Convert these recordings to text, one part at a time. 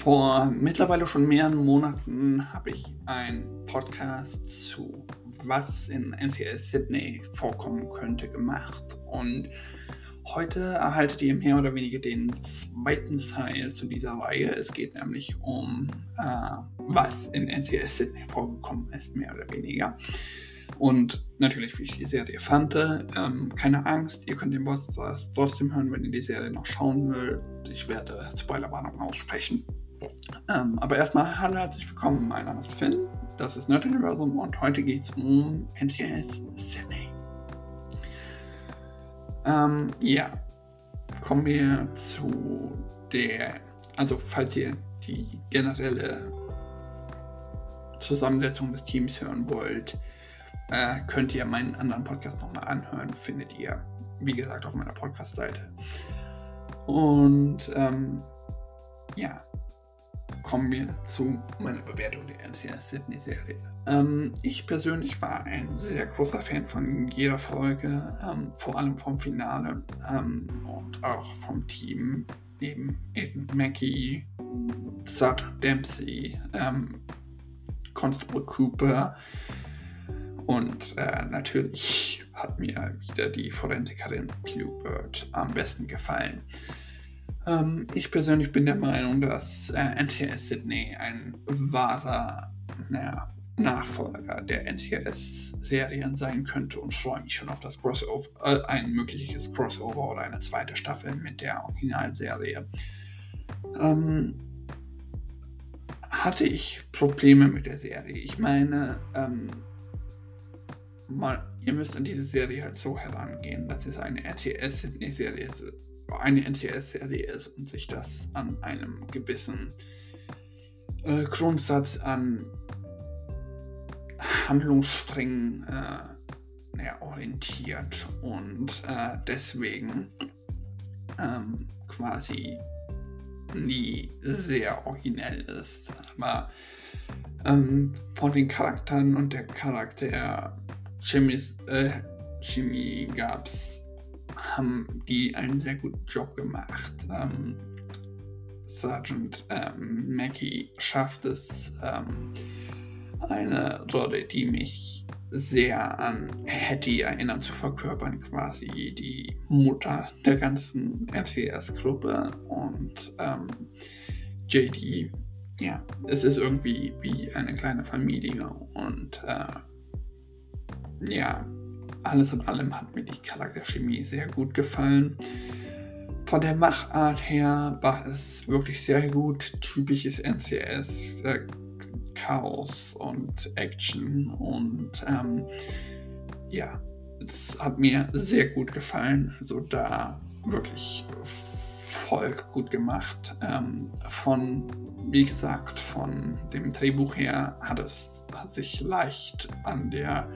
Vor mittlerweile schon mehreren Monaten habe ich einen Podcast zu was in NCS Sydney vorkommen könnte gemacht und heute erhaltet ihr mehr oder weniger den zweiten Teil zu dieser Reihe. Es geht nämlich um äh, was in NCS Sydney vorgekommen ist, mehr oder weniger. Und natürlich, wie ich die Serie fand. Ähm, keine Angst, ihr könnt den Podcast trotzdem hören, wenn ihr die Serie noch schauen wollt. Ich werde Spoilerwarnungen aussprechen. Ähm, aber erstmal hallo, herzlich willkommen. Mein Name ist Finn, das ist Nerd Universum und heute geht es um NCS Sydney. Ähm, ja, kommen wir zu der, also falls ihr die generelle Zusammensetzung des Teams hören wollt, äh, könnt ihr meinen anderen Podcast nochmal anhören. Findet ihr, wie gesagt, auf meiner Podcast-Seite. Und ähm, ja, kommen wir zu meiner Bewertung der NCS Sydney Serie. Ähm, ich persönlich war ein sehr großer Fan von jeder Folge, ähm, vor allem vom Finale ähm, und auch vom Team neben Aiden Mackie, Sud Dempsey, ähm, Constable Cooper und äh, natürlich hat mir wieder die Forensikerin Bluebird am besten gefallen. Ähm, ich persönlich bin der Meinung, dass äh, NCS Sydney ein wahrer naja, Nachfolger der NCS-Serien sein könnte und freue mich schon auf das Crossover, äh, ein mögliches Crossover oder eine zweite Staffel mit der Originalserie. Ähm, hatte ich Probleme mit der Serie. Ich meine, ähm, mal, ihr müsst an diese Serie halt so herangehen, dass es eine ist eine NCS-Serie ist und sich das an einem gewissen äh, Grundsatz an Handlungssträngen äh, ja, orientiert und äh, deswegen ähm, quasi nie sehr originell ist. Aber ähm, von den Charakteren und der Charakter Chemie, äh, Chemie gab es haben die einen sehr guten Job gemacht. Ähm, Sergeant ähm, Mackie schafft es, ähm, eine Rolle, die mich sehr an Hattie erinnert, zu verkörpern, quasi die Mutter der ganzen MCS-Gruppe und ähm, JD. Ja, es ist irgendwie wie eine kleine Familie und äh, ja, alles in allem hat mir die Charakterchemie sehr gut gefallen. Von der Machart her war es wirklich sehr gut. Typisches NCS, äh, Chaos und Action und ähm, ja, es hat mir sehr gut gefallen. Also da wirklich voll gut gemacht. Ähm, von, wie gesagt, von dem Drehbuch her hat es hat sich leicht an der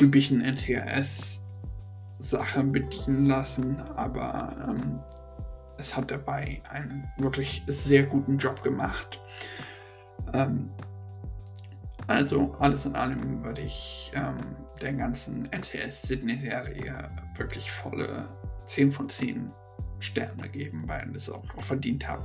typischen NTRS-Sache bedienen lassen, aber ähm, es hat dabei einen wirklich sehr guten Job gemacht. Ähm, also alles in allem würde ich ähm, der ganzen NTS Sydney-Serie wirklich volle 10 von 10 Sterne geben, weil es auch verdient hat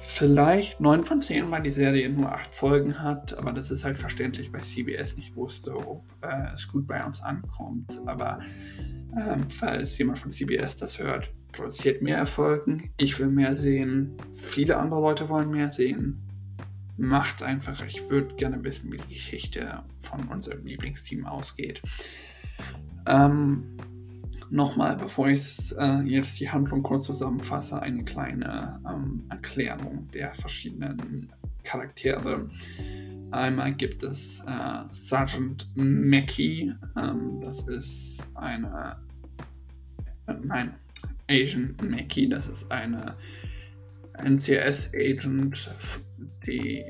vielleicht 9 von 10, weil die Serie nur 8 Folgen hat, aber das ist halt verständlich, weil CBS nicht wusste, ob äh, es gut bei uns ankommt. Aber ähm, falls jemand von CBS das hört, produziert mehr Erfolgen, ich will mehr sehen, viele andere Leute wollen mehr sehen. Macht einfach, ich würde gerne wissen, wie die Geschichte von unserem Lieblingsteam ausgeht. Ähm, nochmal, bevor ich äh, jetzt die Handlung kurz zusammenfasse, eine kleine ähm, Erklärung der verschiedenen Charaktere. Einmal gibt es äh, Sergeant Mackie, ähm, das ist eine, äh, nein, Asian Mackie, das ist eine NCS-Agent, die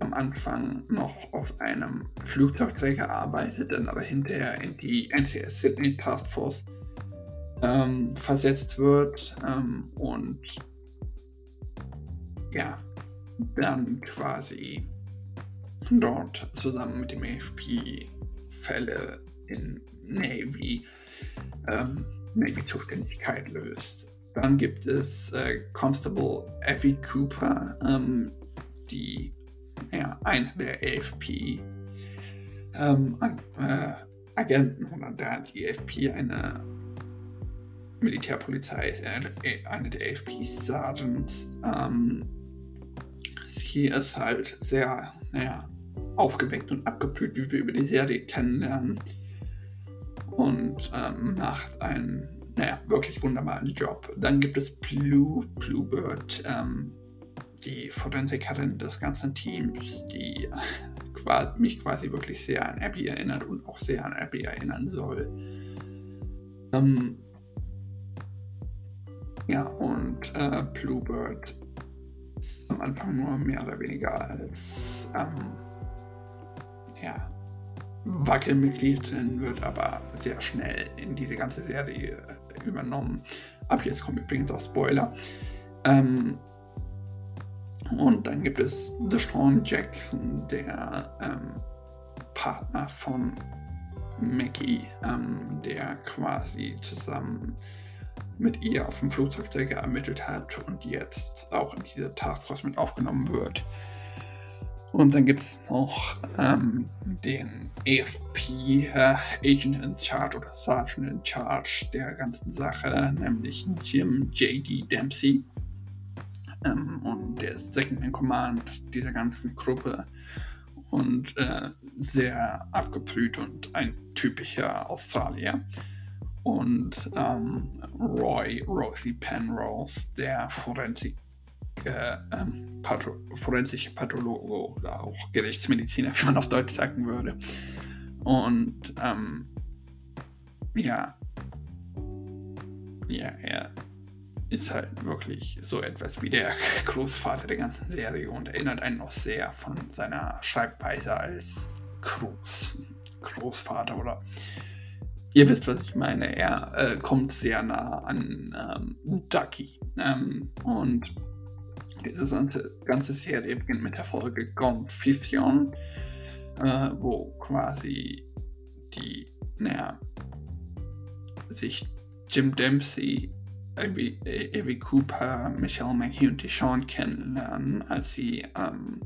am Anfang noch auf einem Flugzeugträger arbeitet, dann aber hinterher in die NCS Sydney Task Force ähm, versetzt wird ähm, und ja, dann quasi dort zusammen mit dem AFP Fälle in Navy, ähm, Navy-Zuständigkeit löst. dann gibt es äh, Constable Effie Cooper, ähm, die ja, eine der AFP ähm, äh, Agenten oder da die AFP eine Militärpolizei ist, äh, eine der AFP Sergeants. Ähm, sie ist halt sehr, naja, aufgeweckt und abgeblüht, wie wir über die Serie kennenlernen. Und ähm, macht einen, naja, wirklich wunderbaren Job. Dann gibt es Blue, Bluebird, ähm, die Forensikerin des ganzen Teams, die mich quasi wirklich sehr an Abby erinnert und auch sehr an Abby erinnern soll. Ähm, ja, und äh, Bluebird ist am Anfang nur mehr oder weniger als ähm, ja, Wackelmitglied wird aber sehr schnell in diese ganze Serie äh, übernommen. Ab jetzt kommt übrigens auch Spoiler. Ähm, und dann gibt es Deshaun Jackson, der ähm, Partner von Mackie, ähm, der quasi zusammen mit ihr auf dem Flugzeug ermittelt hat und jetzt auch in diese Taskforce mit aufgenommen wird. Und dann gibt es noch ähm, den AFP äh, Agent in Charge oder Sergeant in Charge der ganzen Sache, nämlich Jim J.D. Dempsey. Ähm, und der ist Second in Command dieser ganzen Gruppe und äh, sehr abgebrüht und ein typischer Australier. Und ähm, Roy Rosie Penrose, der Forensik äh, ähm, Patho forensische Pathologe oder auch Gerichtsmediziner, wie man auf Deutsch sagen würde. Und ähm, ja, ja, er ist halt wirklich so etwas wie der Großvater der ganzen Serie und erinnert einen noch sehr von seiner Schreibweise als Groß, Großvater oder ihr wisst, was ich meine. Er äh, kommt sehr nah an ähm, Ducky ähm, und diese ganze Serie beginnt mit der Folge Confusion, äh, wo quasi die, naja, sich Jim Dempsey, Evie Cooper, Michelle McHugh und Deshaun kennenlernen, als sie ähm,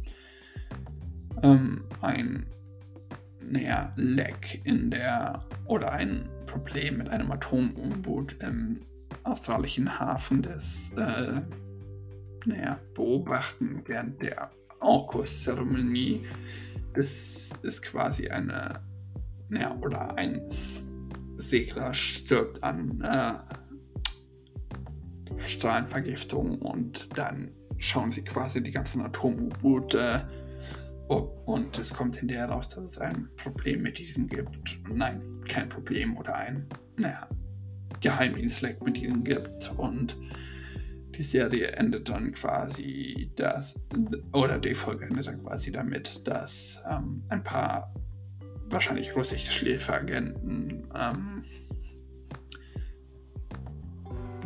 ähm, ein naja, Leck in der oder ein Problem mit einem Atomumboot im australischen Hafen des äh, naja, beobachten während der Orkus-Zeremonie. Das ist quasi eine, naja, oder ein Segler stirbt an äh, Strahlenvergiftung und dann schauen sie quasi die ganzen Atom-U-Boote und es kommt hinterher raus, dass es ein Problem mit diesen gibt. Nein, kein Problem oder ein, naja, Geheimdienstleck mit diesen gibt und die Serie endet dann quasi das, oder die Folge endet dann quasi damit, dass ähm, ein paar wahrscheinlich russische Schläferagenten ähm,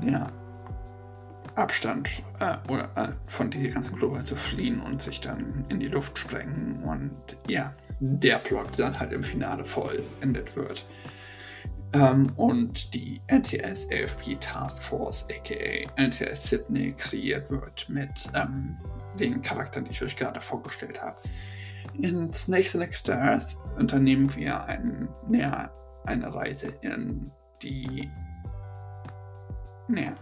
ja, Abstand äh, oder, äh, von dieser ganzen Gruppe zu fliehen und sich dann in die Luft sprengen und ja, der Plot dann halt im Finale vollendet wird. Ähm, und die NCS AFP Task Force, aka NCS Sydney, kreiert wird mit ähm, den Charakteren, die ich euch gerade vorgestellt habe. In Snakes and unternehmen wir ein, ja, eine Reise in die ja,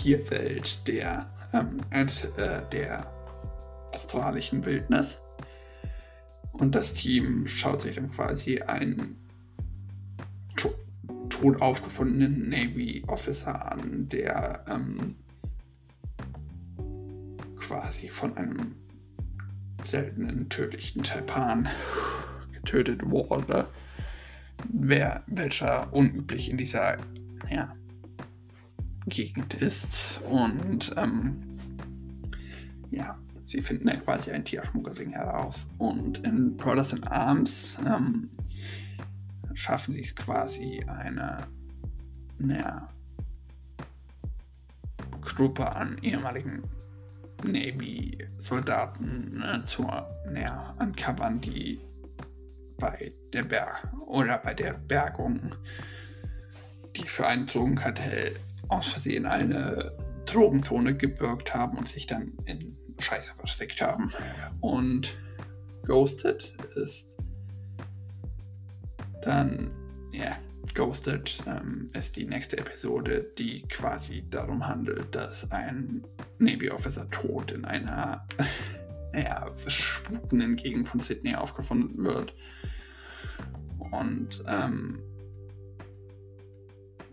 Tierwelt der, ähm, äh, der australischen Wildnis. Und das Team schaut sich dann quasi ein tot aufgefundenen Navy Officer an, der ähm, quasi von einem seltenen tödlichen Taipan getötet wurde, wer, welcher unüblich in dieser ja, Gegend ist. Und ähm, ja, sie finden dann quasi einen Tierschmuggelring heraus. Und in in Arms ähm, schaffen sie es quasi, eine, naja, Gruppe an ehemaligen Navy-Soldaten ne, zu naja, uncovern, die bei der Berg oder bei der Bergung, die für ein Drogenkartell aus Versehen eine Drogenzone gebürgt haben und sich dann in Scheiße versteckt haben. Und Ghosted ist dann, ja, Ghosted ähm, ist die nächste Episode, die quasi darum handelt, dass ein Navy Officer tot in einer, naja, spukenden Gegend von Sydney aufgefunden wird. Und, ähm,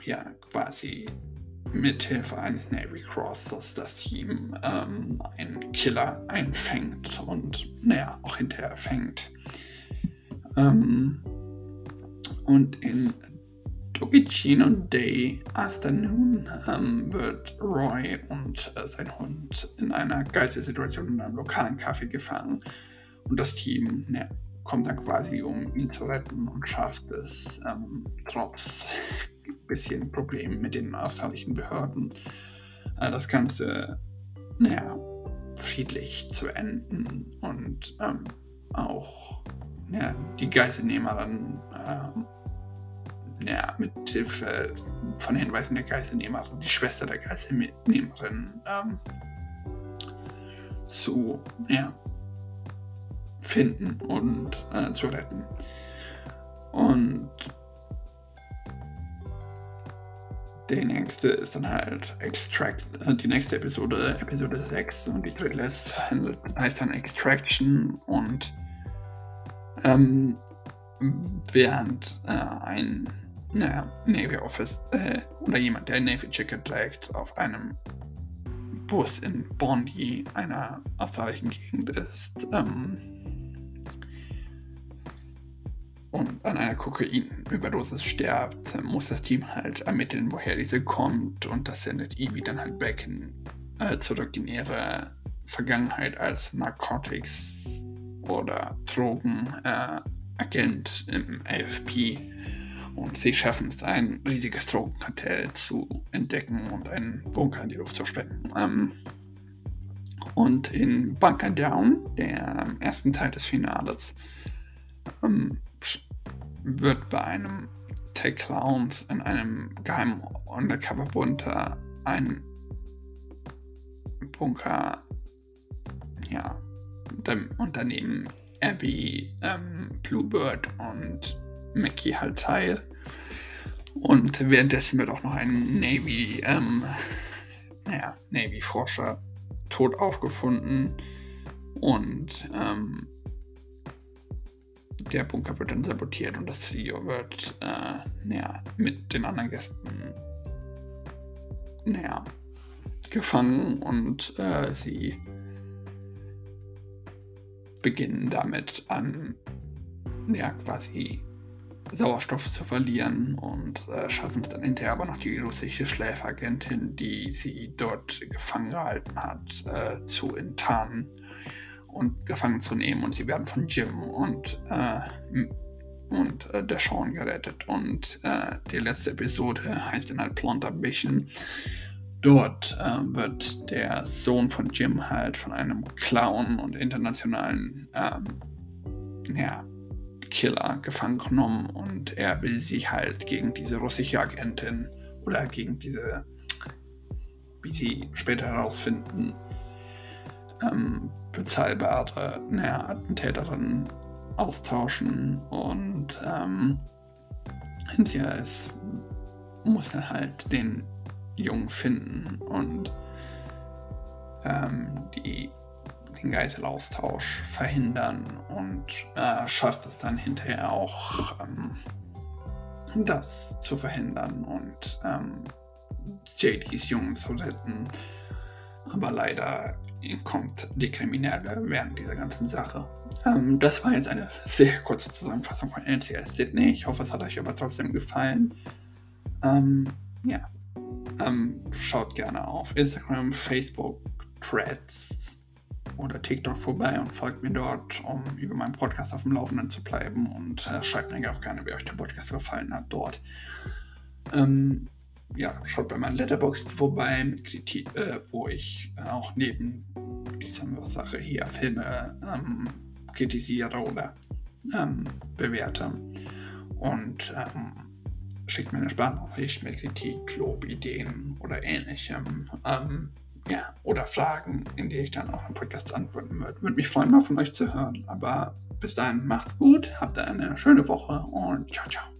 ja, quasi mithilfe eines Navy Crossers das Team ähm, einen Killer einfängt und, naja, auch hinterher fängt. Ähm, und in Tokicino Day Afternoon ähm, wird Roy und äh, sein Hund in einer Geistesituation in einem lokalen Café gefangen. Und das Team ja, kommt dann quasi, um ihn zu retten und schafft es ähm, trotz bisschen Problemen mit den australischen Behörden, äh, das Ganze naja, friedlich zu enden und ähm, auch ja, die Geiselnehmerin äh, ja, mit Hilfe von Hinweisen der Geiselnehmer, also die Schwester der Geiselnehmerin, ähm, zu ja, finden und äh, zu retten. Und die nächste ist dann halt Extract, äh, die nächste Episode, Episode 6 und die dritte heißt dann Extraction und ähm, während äh, ein naja, Navy Office äh, oder jemand, der Navy Jacket trägt, auf einem Bus in Bondi, einer australischen Gegend ist ähm, und an einer Kokainüberdosis stirbt, muss das Team halt ermitteln, woher diese kommt und das sendet Evie dann halt back in, äh, zurück in ihre Vergangenheit als Narcotics oder Drogenagent äh, im AFP und sie schaffen es, ein riesiges Drogenkartell zu entdecken und einen Bunker in die Luft zu sprengen. Ähm, und in Bunker Down, der ersten Teil des Finales, ähm, wird bei einem Take Clowns in einem geheimen Undercover-Bunker ein Bunker, ja, Unternehmen Abby, ähm, Bluebird und Mackie halt teil. Und währenddessen wird auch noch ein Navy, ähm, naja, Navy-Forscher tot aufgefunden. Und ähm, der Bunker wird dann sabotiert und das Trio wird äh, naja, mit den anderen Gästen naja, gefangen und äh, sie beginnen damit an ja, quasi Sauerstoff zu verlieren und äh, schaffen es dann hinterher aber noch die russische Schläferagentin, die sie dort gefangen gehalten hat, äh, zu enttarnen und gefangen zu nehmen. Und sie werden von Jim und, äh, und äh, der Sean gerettet. Und äh, die letzte Episode heißt dann halt Plant Ambition. Dort äh, wird der Sohn von Jim halt von einem Clown und internationalen ähm, ja, Killer gefangen genommen und er will sich halt gegen diese russische Agentin oder gegen diese, wie sie später herausfinden, ähm, bezahlbare naja, Attentäterin austauschen und ähm, hinterher ist, muss er halt den Jungen finden und ähm, die den Geiselaustausch verhindern und äh, schafft es dann hinterher auch, ähm, das zu verhindern und ähm, JDs Jungen zu retten. Aber leider kommt die Kriminelle während dieser ganzen Sache. Ähm, das war jetzt eine sehr kurze Zusammenfassung von NCS Sydney. Ich hoffe, es hat euch aber trotzdem gefallen. Ähm, ja. Ähm, schaut gerne auf Instagram, Facebook, Threads oder TikTok vorbei und folgt mir dort, um über meinen Podcast auf dem Laufenden zu bleiben und äh, schreibt mir auch gerne, wie euch der Podcast gefallen hat dort. Ähm, ja, schaut bei meinem Letterbox vorbei, mit Kritik, äh, wo ich auch neben dieser Sache hier Filme ähm, kritisiere oder ähm, bewerte. Und ähm, schickt mir eine Sprachnachricht mit Kritik, Lob, Ideen oder ähnlichem. Ähm, ja, oder Fragen, in die ich dann auch im Podcast antworten würde. Würde mich freuen, mal von euch zu hören. Aber bis dahin macht's gut, habt eine schöne Woche und ciao, ciao.